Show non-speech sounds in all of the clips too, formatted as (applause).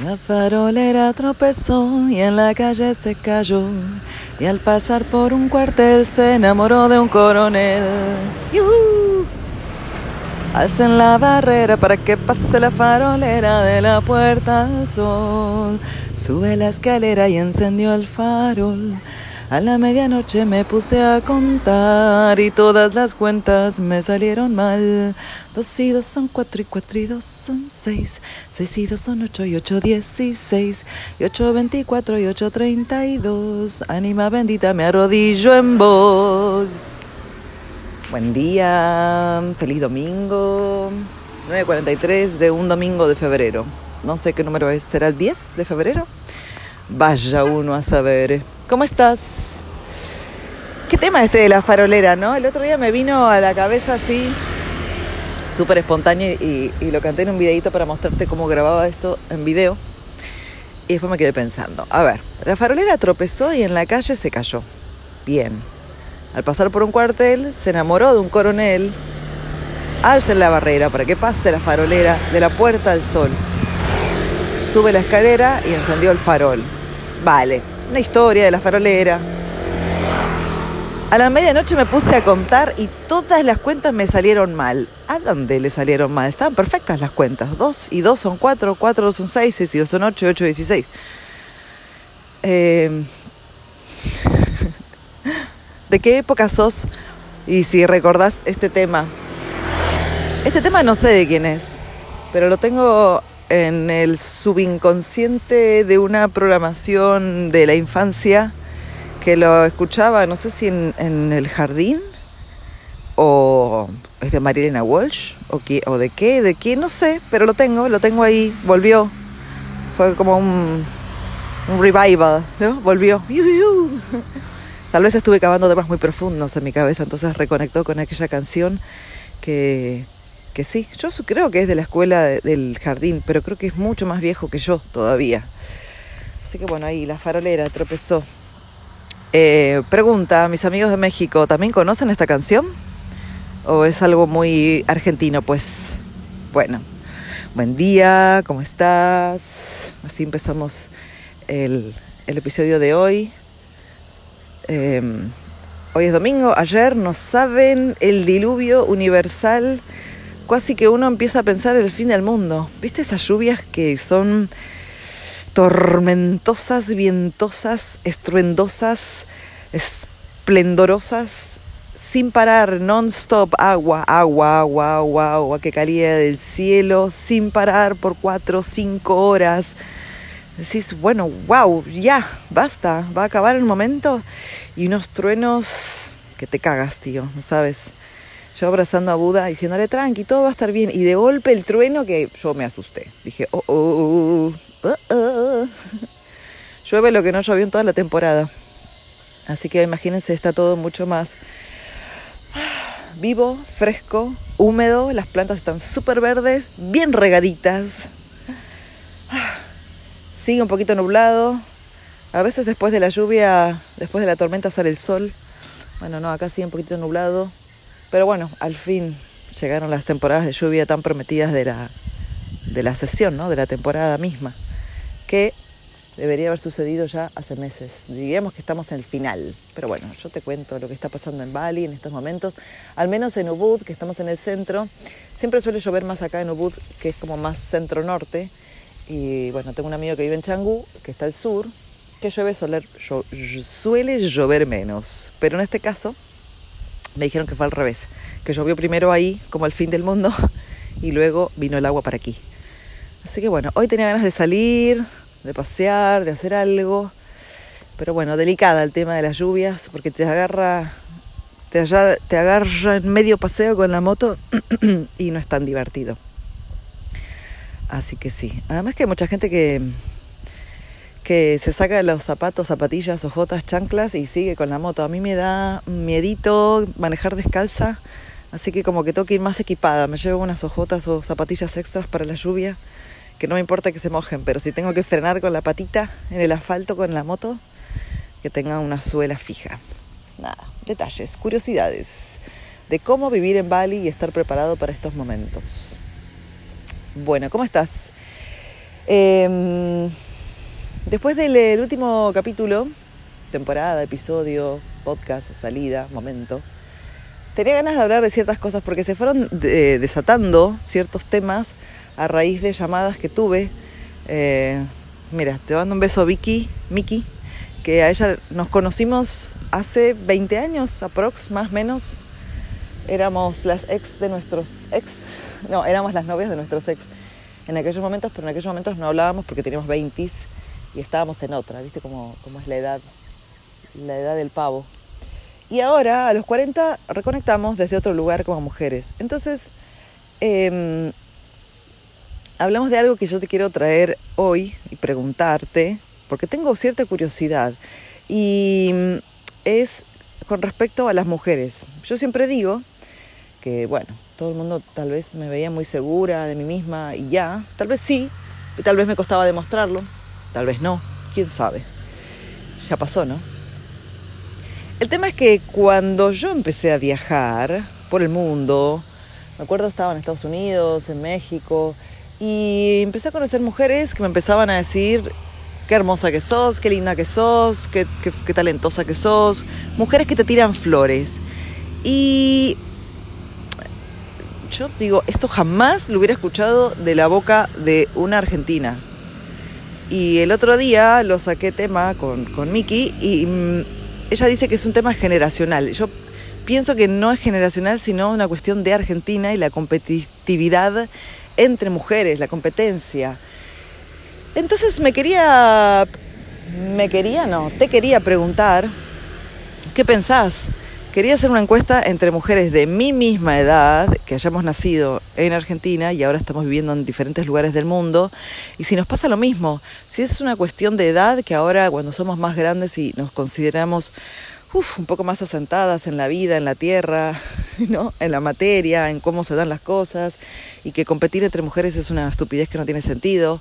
La farolera tropezó y en la calle se cayó. Y al pasar por un cuartel se enamoró de un coronel. ¡Yuhu! Hacen la barrera para que pase la farolera de la puerta al sol. Sube la escalera y encendió el farol. A la medianoche me puse a contar y todas las cuentas me salieron mal. Dos y dos son cuatro y cuatro y dos son seis. Seis y dos son ocho y ocho dieciséis. Y ocho veinticuatro y ocho treinta y dos. Ánima bendita, me arrodillo en vos. Buen día, feliz domingo. 9.43 de un domingo de febrero. No sé qué número es, ¿será el 10 de febrero? Vaya uno a saber. ¿Cómo estás? ¿Qué tema este de la farolera, no? El otro día me vino a la cabeza así, súper espontáneo, y, lo canté en un videito para mostrarte cómo grababa esto en video. Y después me quedé pensando. A ver, la farolera tropezó y en la calle se cayó. Bien. Al pasar por un cuartel, se enamoró de un coronel. Alza la barrera para que pase la farolera de la puerta al sol. Sube la escalera y encendió el farol. Vale, una historia de la farolera. A la medianoche me puse a contar y todas las cuentas me salieron mal. ¿A dónde le salieron mal? Estaban perfectas las cuentas. Dos y dos son cuatro, cuatro son seis, seis y dos son ocho, ocho dieciséis. Eh... (laughs) ¿De qué época sos? Y si recordás este tema. Este tema no sé de quién es, pero lo tengo en el subinconsciente de una programación de la infancia que lo escuchaba, no sé si en, el jardín o es de Marilena Walsh o, qué, o de qué, de qué, no sé, pero lo tengo, lo tengo ahí, volvió. Fue como un, un revival, ¿no? Volvió. Tal vez estuve cavando temas muy profundos en mi cabeza, entonces reconectó con aquella canción que, que sí, yo creo que es de la escuela de, del jardín, pero creo que es mucho más viejo que yo todavía. Así que bueno, ahí la farolera tropezó. Eh, pregunta, mis amigos de México, ¿también conocen esta canción? ¿O es algo muy argentino? Pues bueno, buen día, ¿cómo estás? Así empezamos el, el episodio de hoy. Eh, hoy es domingo, ayer no saben el diluvio universal casi que uno empieza a pensar el fin del mundo. ¿Viste esas lluvias que son tormentosas, vientosas, estruendosas, esplendorosas, sin parar, non-stop, agua, agua, agua, agua, agua que caía del cielo, sin parar por cuatro o cinco horas? Decís, bueno, wow, ya, basta, va a acabar el momento. Y unos truenos que te cagas, tío, ¿no sabes? Yo abrazando a Buda, diciéndole tranqui, todo va a estar bien. Y de golpe el trueno que yo me asusté. Dije, oh, oh, oh, oh. (laughs) Llueve lo que no llovió en toda la temporada. Así que imagínense, está todo mucho más vivo, fresco, húmedo. Las plantas están súper verdes, bien regaditas. Sigue un poquito nublado. A veces después de la lluvia, después de la tormenta sale el sol. Bueno, no, acá sigue un poquito nublado. Pero bueno, al fin llegaron las temporadas de lluvia tan prometidas de la, de la sesión, ¿no? de la temporada misma, que debería haber sucedido ya hace meses. Diríamos que estamos en el final, pero bueno, yo te cuento lo que está pasando en Bali en estos momentos, al menos en Ubud, que estamos en el centro. Siempre suele llover más acá en Ubud, que es como más centro-norte. Y bueno, tengo un amigo que vive en Changú, que está al sur, que llueve, soler, suele llover menos. Pero en este caso me dijeron que fue al revés, que llovió primero ahí, como el fin del mundo, (laughs) y luego vino el agua para aquí. Así que bueno, hoy tenía ganas de salir, de pasear, de hacer algo, pero bueno, delicada el tema de las lluvias, porque te agarra, te, agarra, te agarra en medio paseo con la moto (clears throat) y no es tan divertido. Así que sí, además que hay mucha gente que que se saca los zapatos, zapatillas, ojotas, chanclas y sigue con la moto. A mí me da miedito manejar descalza, así que como que tengo que ir más equipada. Me llevo unas ojotas o zapatillas extras para la lluvia, que no me importa que se mojen, pero si tengo que frenar con la patita en el asfalto con la moto, que tenga una suela fija. Nada, detalles, curiosidades de cómo vivir en Bali y estar preparado para estos momentos. Bueno, ¿cómo estás? Em, después del último capítulo, temporada, episodio, podcast, salida, momento, tenía ganas de hablar de ciertas cosas porque se fueron desatando ciertos temas a raíz de llamadas que tuve. Eh, mira, te mando un beso Vicky, Miki, que a ella nos conocimos hace 20 años, aprox, más o menos. Éramos las ex de nuestros ex, no, éramos las novias de nuestros ex en aquellos momentos, pero en aquellos momentos no hablábamos porque teníamos 20 y estábamos en otra, ¿viste cómo, es la edad? La edad del pavo. Y ahora, a los 40, reconectamos desde otro lugar como mujeres. Entonces, em, hablamos de algo que yo te quiero traer hoy y preguntarte, porque tengo cierta curiosidad. Y mm, es con respecto a las mujeres. Yo siempre digo que, bueno, todo el mundo tal vez me veía muy segura de mí misma y ya, tal vez sí, tal vez me costaba demostrarlo, tal vez no, quién sabe. Ya pasó, ¿no? El tema es que cuando yo empecé a viajar por el mundo, me acuerdo estaba en Estados Unidos, en México, y empecé a conocer mujeres que me empezaban a decir qué hermosa que sos, qué linda que sos, qué, qué, talentosa que sos, mujeres que te tiran flores. Y yo digo, esto jamás lo hubiera escuchado de la boca de una argentina. Y el otro día lo saqué tema con, Miki y mm, ella dice que es un tema generacional. Yo pienso que no es generacional, sino una cuestión de Argentina y la competitividad entre mujeres, la competencia. Entonces me quería, me quería, no, te quería preguntar, ¿qué pensás? Quería hacer una encuesta entre mujeres de mi misma edad, que hayamos nacido en Argentina y ahora estamos viviendo en diferentes lugares del mundo, y si nos pasa lo mismo, si es una cuestión de edad que ahora cuando somos más grandes y nos consideramos un poco más asentadas en la vida, en la tierra, (laughs) ¿no? en la materia, en cómo se dan las cosas, y que competir entre mujeres es una estupidez que no tiene sentido.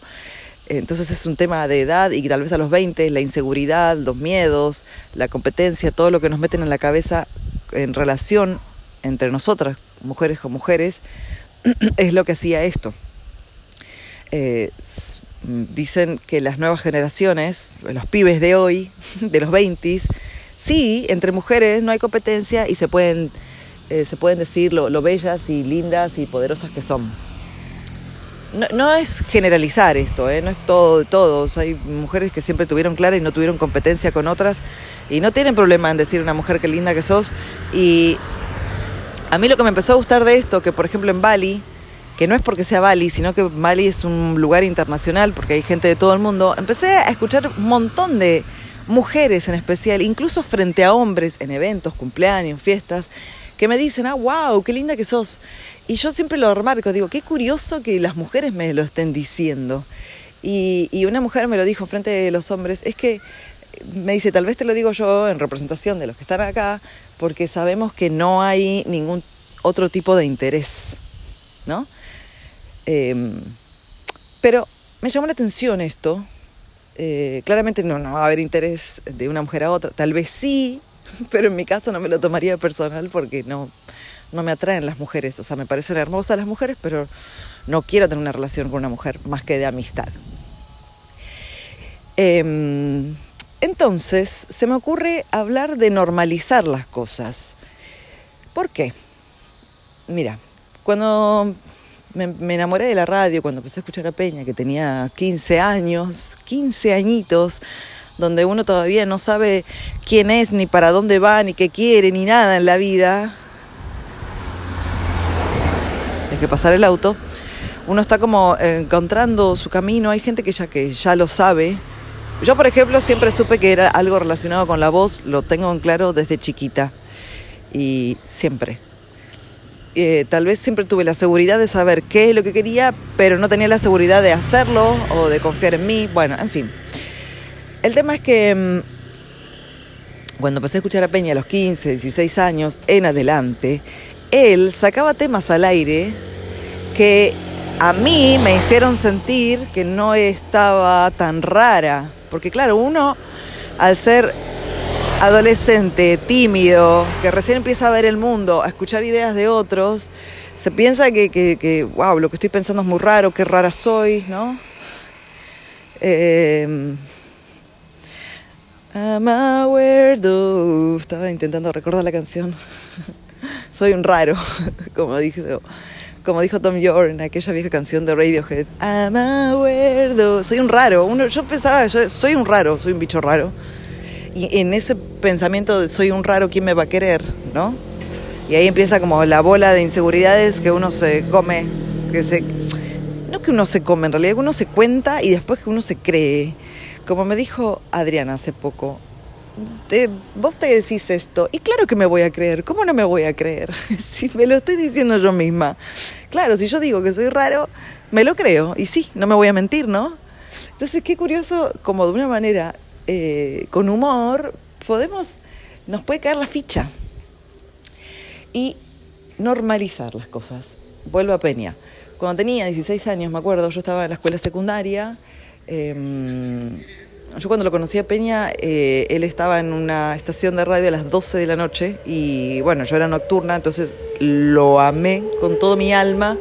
Entonces es un tema de edad y tal vez a los 20 la inseguridad, los miedos, la competencia, todo lo que nos meten en la cabeza en relación entre nosotras, mujeres con mujeres, (clears throat) es lo que hacía esto. Eh, dicen que las nuevas generaciones, los pibes de hoy, (laughs) de los 20, sí, entre mujeres no hay competencia y se pueden, eh, se pueden decir lo, bellas y lindas y poderosas que son. No, es generalizar esto, ¿eh? no es todo de todos. Hay mujeres que siempre tuvieron clara y no tuvieron competencia con otras y no tienen problema en decir una mujer qué linda que sos. Y a mí lo que me empezó a gustar de esto, que por ejemplo en Bali, que no es porque sea Bali, sino que Bali es un lugar internacional porque hay gente de todo el mundo, empecé a escuchar un montón de mujeres en especial, incluso frente a hombres en eventos, cumpleaños, fiestas, que me dicen, ah, wow, qué linda que sos. Y yo siempre lo remarco, digo, qué curioso que las mujeres me lo estén diciendo. Y, y una mujer me lo dijo frente de los hombres, es que me dice, tal vez te lo digo yo en representación de los que están acá, porque sabemos que no hay ningún otro tipo de interés, ¿no? Em, pero me llamó la atención esto. Eh, claramente no, no va a haber interés de una mujer a otra, tal vez sí, (laughs) pero en mi caso no me lo tomaría personal porque no, no me atraen las mujeres. O sea, me parecen hermosas las mujeres, pero no quiero tener una relación con una mujer más que de amistad. Eh, entonces, se me ocurre hablar de normalizar las cosas. ¿Por qué? Mira, cuando me, enamoré de la radio, cuando empecé a escuchar a Peña, que tenía 15 años, 15 añitos, donde uno todavía no sabe quién es, ni para dónde va, ni qué quiere, ni nada en la vida, hay que pasar el auto, uno está como encontrando su camino, hay gente que ya, que ya lo sabe, yo, por ejemplo, siempre supe que era algo relacionado con la voz, lo tengo en claro desde chiquita y siempre. Eh, tal vez siempre tuve la seguridad de saber qué es lo que quería, pero no tenía la seguridad de hacerlo o de confiar en mí. Bueno, en fin. El tema es que mm, cuando empecé a escuchar a Peña a los 15, 16 años en adelante, él sacaba temas al aire que a mí me hicieron sentir que no estaba tan rara porque claro, uno al ser adolescente, tímido, que recién empieza a ver el mundo, a escuchar ideas de otros, se piensa que, wow, lo que estoy pensando es muy raro, qué rara soy, ¿no? Eh, I'm a weirdo. Estaba intentando recordar la canción. (laughs) Soy un raro, (laughs) como dijo, como dijo Tom York en aquella vieja canción de Radiohead. I'm a. Soy un raro. Uno, yo pensaba, soy un raro, soy un bicho raro. Y en ese pensamiento de soy un raro, ¿quién me va a querer? ¿No? Y ahí empieza como la bola de inseguridades que uno se come, que se... No que uno se come, en realidad que uno se cuenta y después que uno se cree. Como me dijo Adriana hace poco, vos te decís esto, y claro que me voy a creer, ¿cómo no me voy a creer? (laughs) si me lo estoy diciendo yo misma. Claro, si yo digo que soy raro, me lo creo, y sí, no me voy a mentir, ¿no? Entonces, qué curioso, como de una manera, eh, con humor, podemos, nos puede caer la ficha y normalizar las cosas. Vuelvo a Peña. Cuando tenía 16 años, me acuerdo, yo estaba en la escuela secundaria, Em, yo cuando lo conocí a Peña, eh, él estaba en una estación de radio a las 12 de la noche y bueno, yo era nocturna, entonces lo amé con todo mi alma,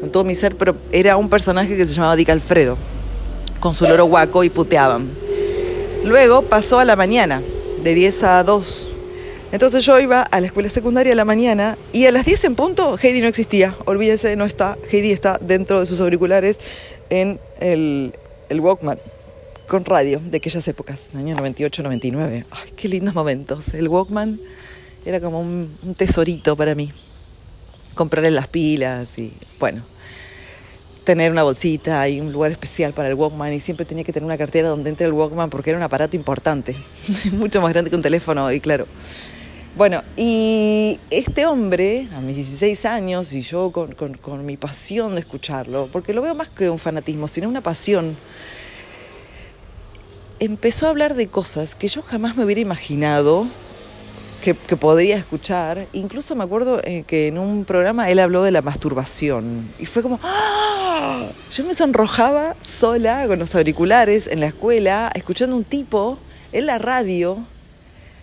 con todo mi ser, pero era un personaje que se llamaba Dick Alfredo, con su loro guaco y puteaban. Luego pasó a la mañana, de 10 a 2. Entonces yo iba a la escuela secundaria a la mañana y a las 10 en punto Heidi no existía. Olvídese, no está. Heidi está dentro de sus auriculares en el Walkman con radio de aquellas épocas, año 98, 99. Ay, qué lindos momentos. El Walkman era como un, tesorito para mí. Comprarle las pilas y, bueno, tener una bolsita y un lugar especial para el Walkman y siempre tenía que tener una cartera donde entre el Walkman porque era un aparato importante, (laughs) mucho más grande que un teléfono y claro. Bueno, y este hombre, a mis 16 años, y yo con, mi pasión de escucharlo, porque lo veo más que un fanatismo, sino una pasión, empezó a hablar de cosas que yo jamás me hubiera imaginado que, podría escuchar. Incluso me acuerdo eh, que en un programa él habló de la masturbación. Y fue como, ¡Ah! yo me sonrojaba sola con los auriculares en la escuela, escuchando un tipo en la radio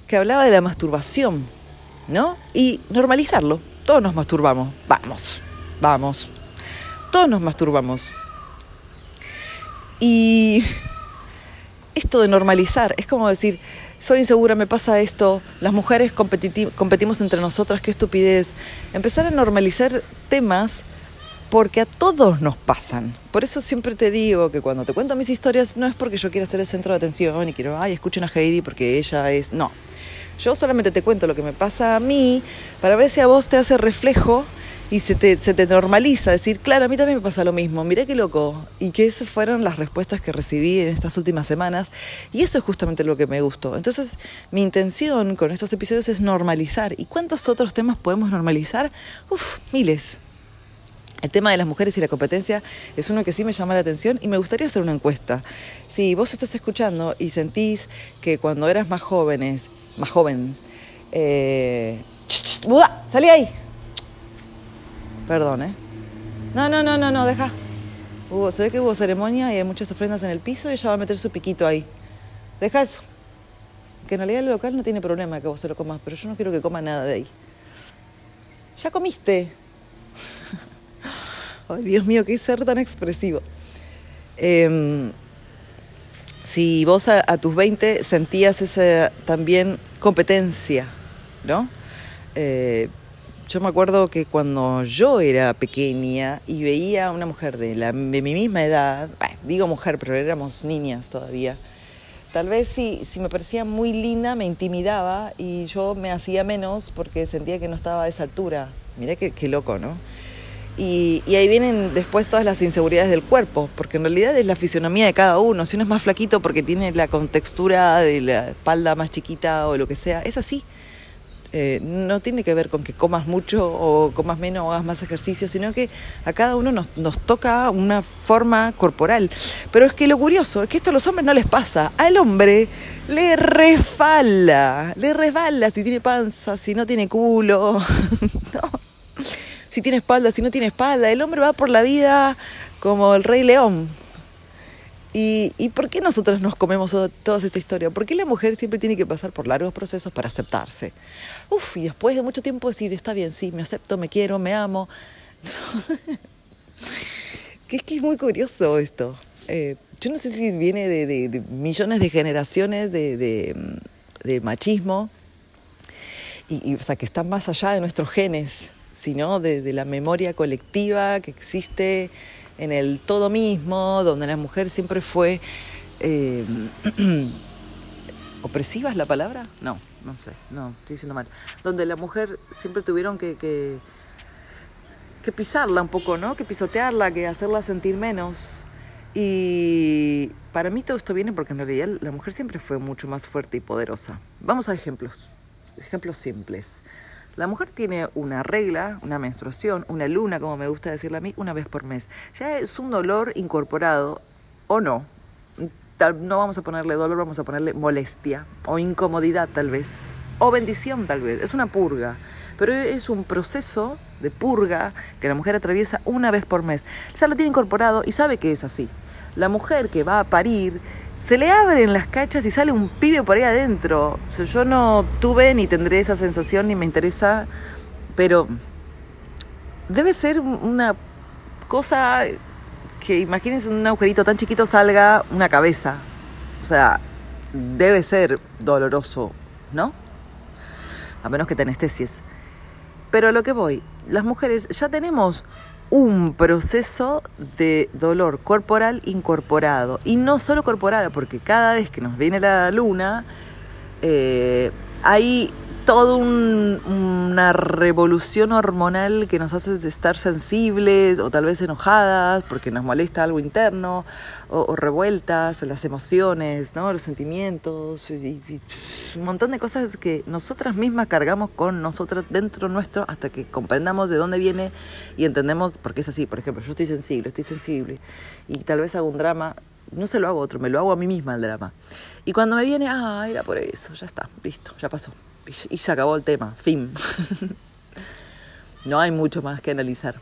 que hablaba de la masturbación, ¿no? Y normalizarlo. Todos nos masturbamos. Vamos, vamos. Todos nos masturbamos. Y esto de normalizar es como decir, soy insegura, me pasa esto, las mujeres competimos entre nosotras, qué estupidez. Empezar a normalizar temas porque a todos nos pasan. Por eso siempre te digo que cuando te cuento mis historias no es porque yo quiera ser el centro de atención y quiero, ay, escuchen a Heidi porque ella es... No, yo solamente te cuento lo que me pasa a mí para ver si a vos te hace reflejo y se te, se te normaliza. Decir, claro, a mí también me pasa lo mismo, mirá qué loco. Y que esas fueron las respuestas que recibí en estas últimas semanas. Y eso es justamente lo que me gustó. Entonces, mi intención con estos episodios es normalizar. ¿Y cuántos otros temas podemos normalizar? Uf, miles. El tema de las mujeres y la competencia es uno que sí me llama la atención y me gustaría hacer una encuesta. Si vos estás escuchando y sentís que cuando eras más jóvenes más joven. Eh, ¡Buda! ¡Salí ahí! Perdón, ¿eh? No, no, no, no, no, deja. Hubo, se ve que hubo ceremonia y hay muchas ofrendas en el piso y ella va a meter su piquito ahí. Deja eso. Que en realidad el local no tiene problema que vos se lo comas, pero yo no quiero que coma nada de ahí. ¿Ya comiste? (laughs) Ay, Dios mío, qué ser tan expresivo. Eh, si vos a, tus 20 sentías esa también competencia, ¿no? Eh, yo me acuerdo que cuando yo era pequeña y veía a una mujer de, la, de mi misma edad, digo mujer, pero éramos niñas todavía, tal vez si, si me parecía muy linda me intimidaba y yo me hacía menos porque sentía que no estaba a esa altura. Mirá qué, qué loco, ¿no? Y, ahí vienen después todas las inseguridades del cuerpo, porque en realidad es la fisionomía de cada uno. Si uno es más flaquito porque tiene la contextura de la espalda más chiquita o lo que sea, es así. Eh, no tiene que ver con que comas mucho o comas menos o hagas más ejercicio, sino que a cada uno nos, nos toca una forma corporal. Pero es que lo curioso es que esto a los hombres no les pasa. Al hombre le resbala, le resbala si tiene panza, si no tiene culo. (laughs) si tiene espalda, si no tiene espalda. El hombre va por la vida como el rey león. ¿Y, ¿Y por qué nosotros nos comemos toda esta historia? ¿Por qué la mujer siempre tiene que pasar por largos procesos para aceptarse? Uf, y después de mucho tiempo decir, está bien, sí, me acepto, me quiero, me amo. que (laughs) es que es muy curioso esto. Eh, yo no sé si viene de, millones de generaciones de, machismo, y, o sea, que está más allá de nuestros genes, sino de, la memoria colectiva que existe en el todo mismo, donde la mujer siempre fue... Eh, (clears throat) ¿Opresiva es la palabra? No, no sé, no, estoy diciendo mal. Donde la mujer siempre tuvieron que, pisarla un poco, ¿no? Que pisotearla, que hacerla sentir menos. Y para mí todo esto viene porque en realidad la mujer siempre fue mucho más fuerte y poderosa. Vamos a ejemplos, ejemplos simples. La mujer tiene una regla, una menstruación, una luna, como me gusta decirle a mí, una vez por mes. Ya es un dolor incorporado, o no. No vamos a ponerle dolor, vamos a ponerle molestia, o incomodidad tal vez, o bendición tal vez. Es una purga pero es un proceso de purga que la mujer atraviesa una vez por mes. Ya lo tiene incorporado y sabe que es así. La mujer que va a parir, se le abren las cachas y sale un pibe por ahí adentro. yo no tuve ni tendré esa sensación ni me interesa, pero debe ser una cosa que imagínense en un agujerito tan chiquito salga una cabeza. O sea, debe ser doloroso, ¿no? A menos que te anestesies. Pero a lo que voy, las mujeres ya tenemos un proceso de dolor corporal incorporado. Y no solo corporal, porque cada vez que nos viene la luna, eh, hay toda una revolución hormonal que nos hace estar sensibles o tal vez enojadas porque nos molesta algo interno o, revueltas, las emociones, ¿no? los sentimientos y, un montón de cosas que nosotras mismas cargamos con nosotras dentro nuestro hasta que comprendamos de dónde viene y entendemos por qué es así. Por ejemplo, yo estoy sensible, estoy sensible y tal vez hago un drama no se lo hago a otro, me lo hago a mí misma el drama. Y cuando me viene, ah, era por eso, ya está, listo, ya pasó y se acabó el tema, fin. (laughs) no hay mucho más que analizar.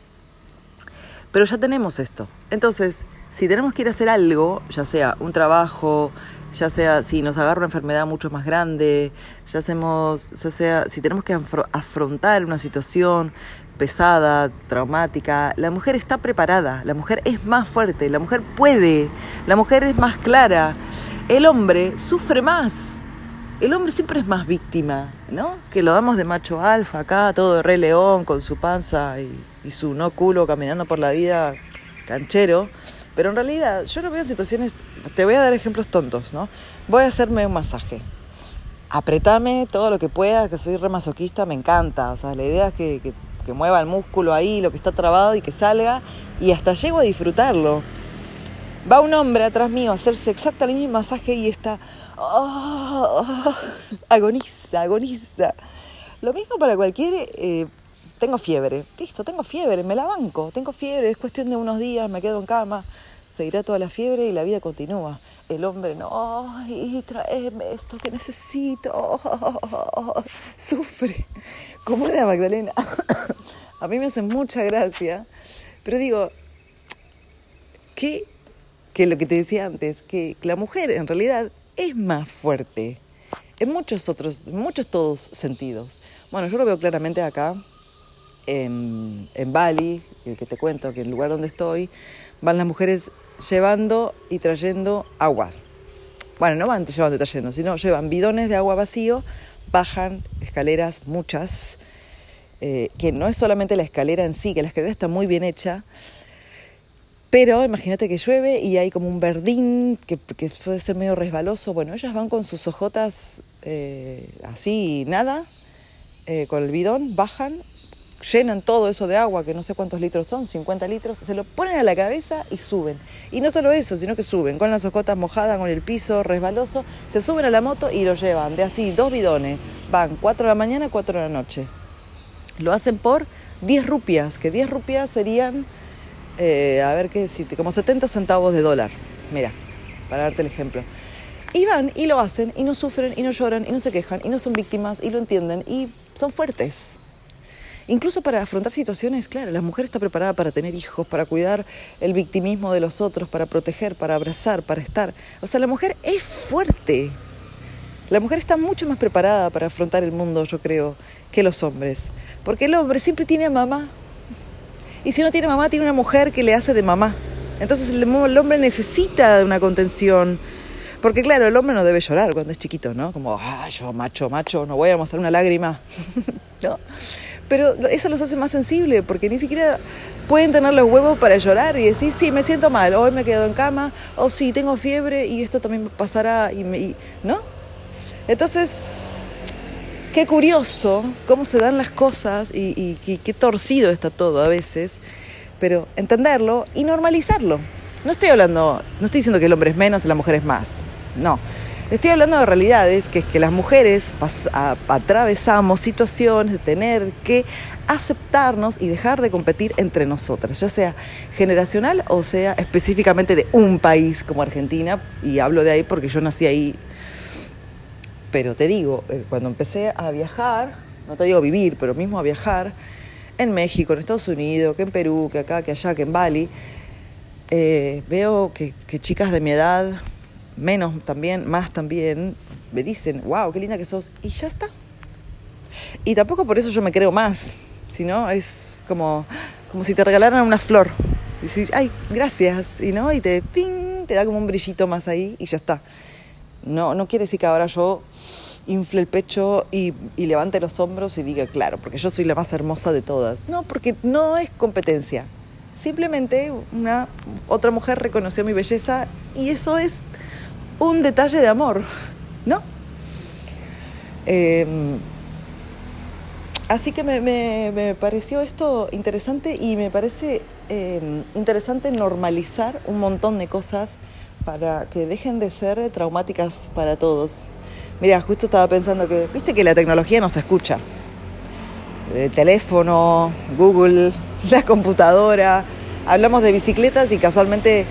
Pero ya tenemos esto. Entonces, si tenemos que ir a hacer algo, ya sea un trabajo, ya sea si nos agarra una enfermedad mucho más grande, ya hacemos, ya sea si tenemos que afrontar una situación pesada, traumática, la mujer está preparada, la mujer es más fuerte, la mujer puede, la mujer es más clara. El hombre sufre más el hombre siempre es más víctima, ¿no? Que lo damos de macho alfa acá, todo rey león, con su panza y, su no culo caminando por la vida canchero. Pero en realidad yo no veo situaciones, te voy a dar ejemplos tontos, ¿no? Voy a hacerme un masaje. Apretame todo lo que pueda, que soy re masoquista, me encanta. O sea, la idea es que, que mueva el músculo ahí, lo que está trabado y que salga. Y hasta llego a disfrutarlo. Va un hombre atrás mío a hacerse exactamente el mismo masaje y está oh, agoniza, agoniza. Lo mismo para cualquier... Eh, tengo fiebre, listo, tengo fiebre, me la banco, tengo fiebre, es cuestión de unos días, me quedo en cama, se irá toda la fiebre y la vida continúa. El hombre, no, ay, tráeme esto que necesito, (laughs) sufre, como una Magdalena. (coughs) A mí me hace mucha gracia, pero digo, que, que lo que te decía antes, que la mujer en realidad es más fuerte en muchos otros, muchos todos sentidos. Bueno, yo lo veo claramente acá, en, en Bali, el que te cuento que el lugar donde estoy, van las mujeres llevando y trayendo agua. Bueno, no van llevando y trayendo, sino llevan bidones de agua vacío, bajan escaleras, muchas, eh, que no es solamente la escalera en sí, que la escalera está muy bien hecha, pero imagínate que llueve y hay como un verdín que, puede ser medio resbaloso. Bueno, ellas van con sus ojotas eh, así, nada, eh, con el bidón, bajan, llenan todo eso de agua, que no sé cuántos litros son, 50 litros, se lo ponen a la cabeza y suben. Y no solo eso, sino que suben con las ojotas mojadas, con el piso resbaloso, se suben a la moto y lo llevan de así, dos bidones. Van 4 de la mañana, 4 de la noche. Lo hacen por 10 rupias, que 10 rupias serían eh, a ver qué decirte, como 70 centavos de dólar. Mira, para darte el ejemplo. Y van y lo hacen y no sufren y no lloran y no se quejan y no son víctimas y lo entienden y son fuertes. Incluso para afrontar situaciones, claro, la mujer está preparada para tener hijos, para cuidar el victimismo de los otros, para proteger, para abrazar, para estar. O sea, la mujer es fuerte. La mujer está mucho más preparada para afrontar el mundo, yo creo, que los hombres. Porque el hombre siempre tiene a mamá, y si no tiene mamá, tiene una mujer que le hace de mamá. Entonces el, hombre necesita una contención. Porque claro, el hombre no debe llorar cuando es chiquito, ¿no? Como, ah, yo macho, macho, no voy a mostrar una lágrima. (laughs) ¿No? Pero eso los hace más sensibles, porque ni siquiera pueden tener los huevos para llorar y decir, sí, me siento mal, hoy me quedo en cama, o sí, tengo fiebre y esto también pasará, y, me, ¿no? Entonces, qué curioso cómo se dan las cosas y, qué torcido está todo a veces, pero entenderlo y normalizarlo. No estoy hablando, no estoy diciendo que el hombre es menos y la mujer es más, no. Estoy hablando de realidades que es que las mujeres atravesamos situaciones de tener que aceptarnos y dejar de competir entre nosotras, ya sea generacional o sea específicamente de un país como Argentina, y hablo de ahí porque yo nací ahí. Pero te digo, eh, cuando empecé a viajar, no te digo vivir, pero mismo a viajar, en México, en Estados Unidos, que en Perú, que acá, que allá, que en Bali, eh, veo que chicas de mi edad, menos también, más también, me dicen, wow, qué linda que sos, y ya está. Y tampoco por eso yo me creo más, sino es como, como si te regalaran una flor. Y decir, ay, gracias, y no, y te, te da como un brillito más ahí y ya está. No, no quiere decir que ahora yo infle el pecho y, levante los hombros y diga, claro, porque yo soy la más hermosa de todas. No, porque no es competencia. Simplemente una otra mujer reconoció mi belleza y eso es un detalle de amor, ¿no? Em, así que me, pareció esto interesante y me parece em, interesante normalizar un montón de cosas para que dejen de ser traumáticas para todos. Mira, justo estaba pensando que, viste que la tecnología nos escucha. El teléfono, Google, (laughs) la computadora. Hablamos de bicicletas y casualmente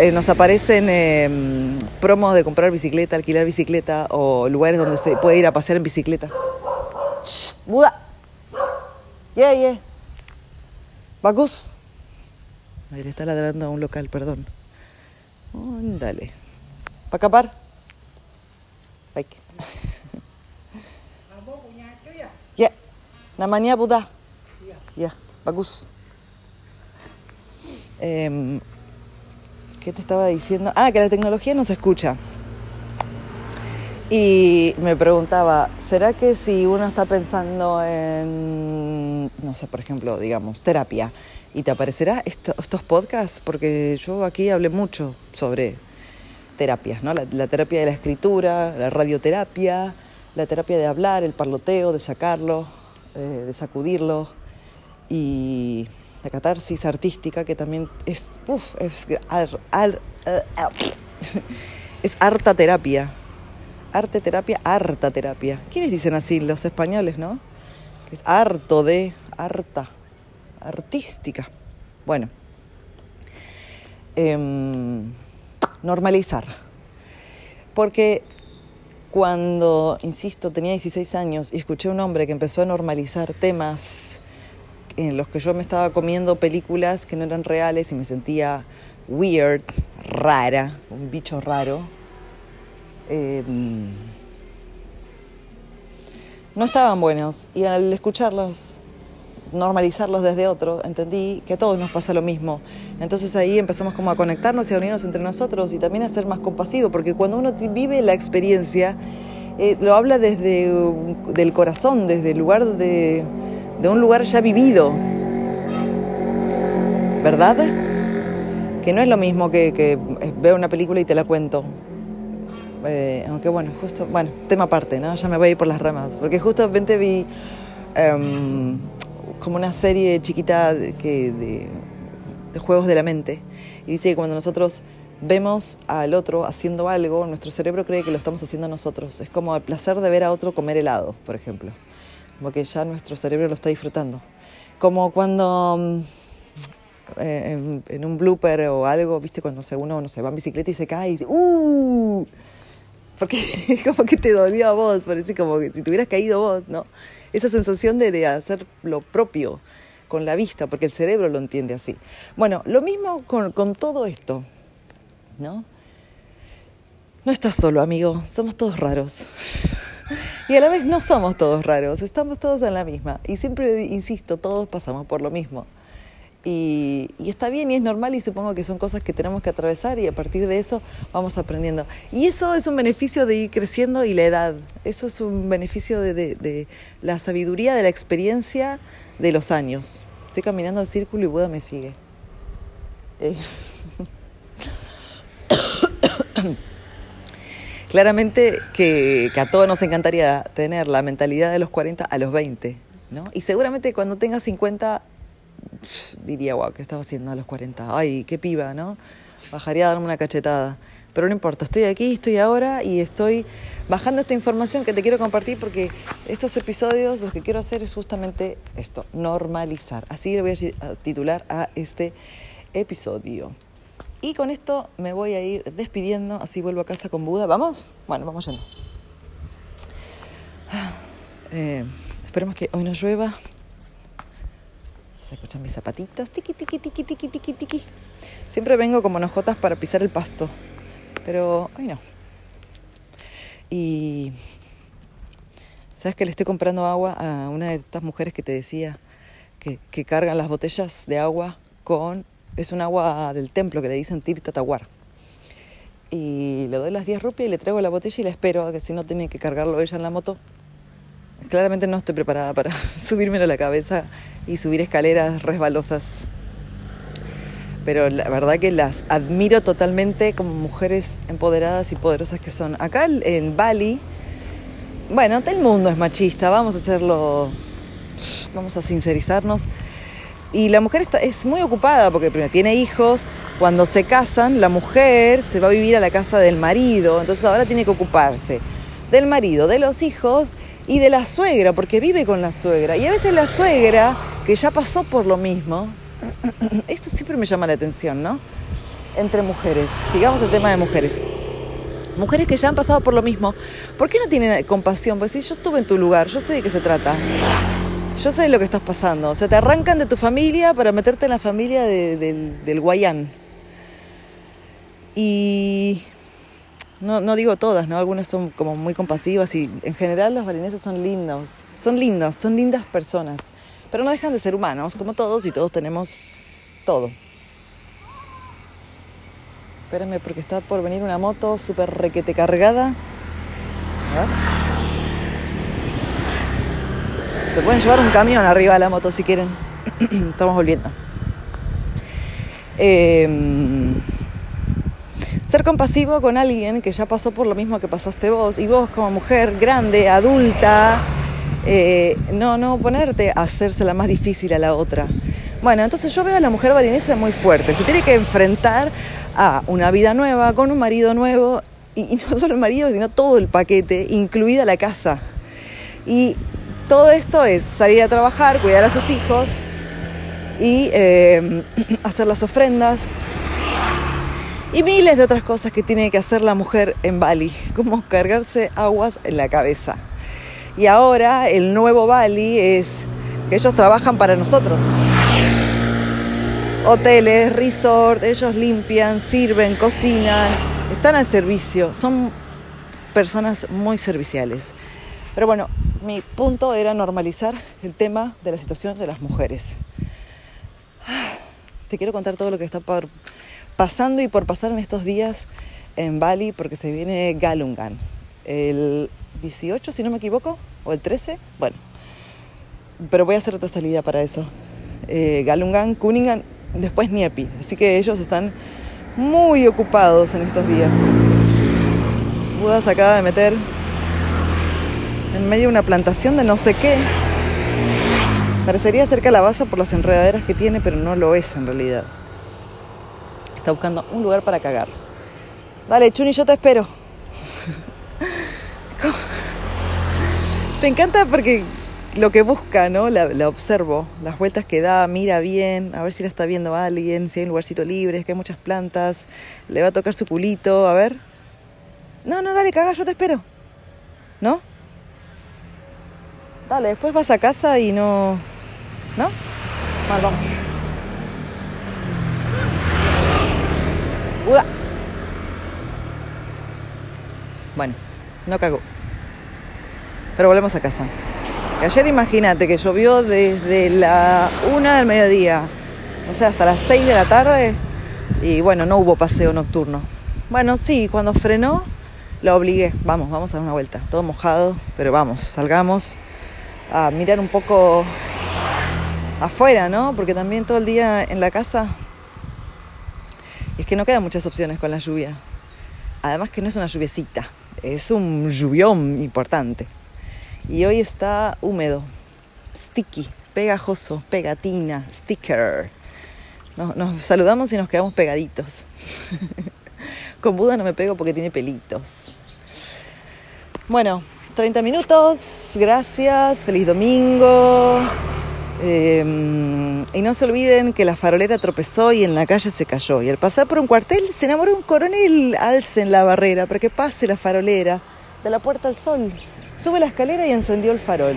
eh, nos aparecen em, promos de comprar bicicleta, alquilar bicicleta o lugares donde se puede ir a pasear en bicicleta. Buda. Yeah, yeah. Bagus. A ver, está ladrando a un local, perdón. Dale. ¿Para acapar? Baik. Ya. Namanya Buddha. Ya, bagus. Eh, ¿Qué te estaba diciendo? Ah, que la tecnología nos escucha. Y me preguntaba, ¿será que si uno está pensando en, no sé, por ejemplo, digamos, terapia, y te aparecerá estos podcasts? Porque yo aquí hablé mucho sobre terapias, ¿no? La, terapia de la escritura, la radioterapia, la terapia de hablar, el parloteo, de sacarlo, eh, de sacudirlo. Y la catarsis artística, que también es, uf, es, (laughs) es harta terapia. Arte terapia, harta terapia. ¿Quiénes dicen así? Los españoles, ¿no? es harto de, harta, artística. Bueno, em, normalizar. Porque cuando, insisto, tenía 16 años y escuché a un hombre que empezó a normalizar temas en los que yo me estaba comiendo películas que no eran reales y me sentía weird, rara, un bicho raro. Em, no estaban buenos y al escucharlos, normalizarlos desde otro, entendí que a todos nos pasa lo mismo. Entonces ahí empezamos como a conectarnos y a unirnos entre nosotros y también a ser más compasivos, porque cuando uno vive la experiencia, eh, lo habla desde el corazón, desde el lugar de de un lugar ya vivido, ¿verdad? Que no es lo mismo que, que veo una película y te la cuento. Eh, aunque bueno, justo, bueno, tema aparte, ¿no? Ya me voy por las ramas, porque justamente vi em, como una serie chiquita de, de, de juegos de la mente y dice que cuando nosotros vemos al otro haciendo algo, nuestro cerebro cree que lo estamos haciendo nosotros. Es como el placer de ver a otro comer helado, por ejemplo como que ya nuestro cerebro lo está disfrutando. Como cuando mm, eh, en, un blooper o algo, viste, cuando uno no se va en bicicleta y se cae y dice, ¡uh! Porque (laughs) como que te dolió a vos, parece como que si te hubieras caído vos, ¿no? Esa sensación de, de hacer lo propio con la vista, porque el cerebro lo entiende así. Bueno, lo mismo con, con todo esto, ¿no? No estás solo, amigo, somos todos raros. (laughs) Y a la vez no somos todos raros, estamos todos en la misma. Y siempre insisto, todos pasamos por lo mismo. Y, está bien y es normal y supongo que son cosas que tenemos que atravesar y a partir de eso vamos aprendiendo. Y eso es un beneficio de ir creciendo y la edad. Eso es un beneficio de, la sabiduría, de la experiencia de los años. Estoy caminando al círculo y Buda me sigue. Eh. (coughs) Claramente que, a todos nos encantaría tener la mentalidad de los 40 a los 20, ¿no? Y seguramente cuando tengas 50 diría, wow, ¿qué estaba haciendo a los 40? Ay, qué piba, ¿no? Bajaría a darme una cachetada. Pero no importa, estoy aquí, estoy ahora y estoy bajando esta información que te quiero compartir porque estos episodios lo que quiero hacer es justamente esto, normalizar. Así le voy a titular a este episodio. Y con esto me voy a ir despidiendo, así vuelvo a casa con Buda. ¿Vamos? Bueno, vamos yendo. Eh, esperemos que hoy no llueva, escuchan mis zapatitos. Tiki, tiki, tiki, tiki, tiki, tiki. Siempre vengo como nojotas para pisar el pasto. Pero hoy no. Y. ¿Sabes que le estoy comprando agua a una de estas mujeres que te decía que, cargan las botellas de agua con. Es un agua del templo que le dicen Tirta Tawar. Y le doy las 10 rupias y le traigo la botella y la espero, que si no tiene que cargarlo ella en la moto. Claramente no estoy preparada para (laughs) subírmelo a la cabeza y subir escaleras resbalosas. Pero la verdad que las admiro totalmente como mujeres empoderadas y poderosas que son. Acá en Bali, bueno, todo el mundo es machista, vamos a hacerlo, vamos a sincerizarnos. Y la mujer está, es muy ocupada porque primero tiene hijos, cuando se casan la mujer se va a vivir a la casa del marido, entonces ahora tiene que ocuparse del marido, de los hijos y de la suegra, porque vive con la suegra. Y a veces la suegra, que ya pasó por lo mismo, esto siempre me llama la atención, ¿no? Entre mujeres, sigamos el tema de mujeres. Mujeres que ya han pasado por lo mismo, ¿por qué no tienen compasión? Pues si yo estuve en tu lugar, yo sé de qué se trata. Yo sé de lo que estás pasando. O sea, te arrancan de tu familia para meterte en la familia del, del Guayán. Y no, no digo todas, ¿no? Algunas son como muy compasivas y en general los balineses son lindos, son lindos, son lindas personas, pero no dejan de ser humanos, como todos y todos tenemos todo. Espérenme porque está por venir una moto súper requete cargada. Se pueden llevar un camión arriba de la moto si quieren. (clears throat) Estamos volviendo. Eh, ser compasivo con alguien que ya pasó por lo mismo que pasaste vos y vos como mujer grande, adulta, eh, no, no ponerte a hacerse la más difícil a la otra. Bueno, entonces yo veo a la mujer balinesa muy fuerte, se tiene que enfrentar a una vida nueva, con un marido nuevo, y, no solo el marido, sino todo el paquete, incluida la casa. Y todo esto es salir a trabajar, cuidar a sus hijos y eh, (clears throat) hacer las ofrendas, y miles de otras cosas que tiene que hacer la mujer en Bali, como cargarse aguas en la cabeza. Y ahora el nuevo Bali es que ellos trabajan para nosotros. Hoteles, resort, ellos limpian, sirven, cocinan, están al servicio, son personas muy serviciales. Pero bueno, mi punto era normalizar el tema de la situación de las mujeres. Te quiero contar todo lo que está por pasando y por pasar en estos días en Bali porque se viene Galungan. El 18, si no me equivoco, o el 13, bueno. Pero voy a hacer otra salida para eso. Eh, Galungan, Kuningan, después Niepi. Así que ellos están muy ocupados en estos días. Buda se acaba de meter en medio de una plantación de no sé qué. Parecería ser calabaza por las enredaderas que tiene, pero no lo es en realidad. Está buscando un lugar para cagar. Dale, Chuni, yo te espero. (laughs) Me encanta porque lo que busca, ¿no? La, observo, las vueltas que da, mira bien, a ver si la está viendo alguien, si hay un lugarcito libre, es que hay muchas plantas, le va a tocar su culito, a ver. No, no, dale, caga, yo te espero. ¿No? Dale, después vas a casa y no... ¿No? Vale, vamos. Bueno, no cagó. Pero volvemos a casa. ayer imagínate que llovió desde la una del mediodía o sea, hasta las 6 de la tarde y bueno, no hubo paseo nocturno. Bueno, sí, cuando frenó, lo obligué, vamos, vamos a dar una vuelta, todo mojado, pero vamos, salgamos a mirar un poco afuera, ¿no? Porque también todo el día en la casa es que no quedan muchas opciones con la lluvia. Además que no es una lluviecita, es un lluvión importante. Y hoy está húmedo, sticky, pegajoso, pegatina, sticker. Nos, nos saludamos y nos quedamos pegaditos. (laughs) Con Buda no me pego porque tiene pelitos. Bueno, 30 minutos, gracias, feliz domingo. Eh, y no se olviden que la farolera tropezó y en la calle se cayó. Y al pasar por un cuartel se enamoró un coronel. Alcen la barrera para que pase la farolera de la puerta al sol. Sube la escalera y encendió el farol.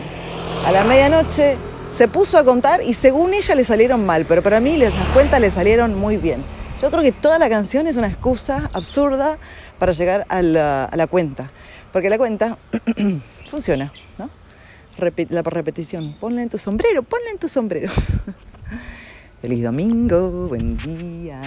A la medianoche se puso a contar y según ella le salieron mal, pero para mí las cuentas le salieron muy bien. Yo creo que toda la canción es una excusa absurda para llegar a a la cuenta. Porque la cuenta (clears throat) funciona, ¿no? La repetición. Ponle en tu sombrero, ponle en tu sombrero. (laughs) Feliz domingo, buen día.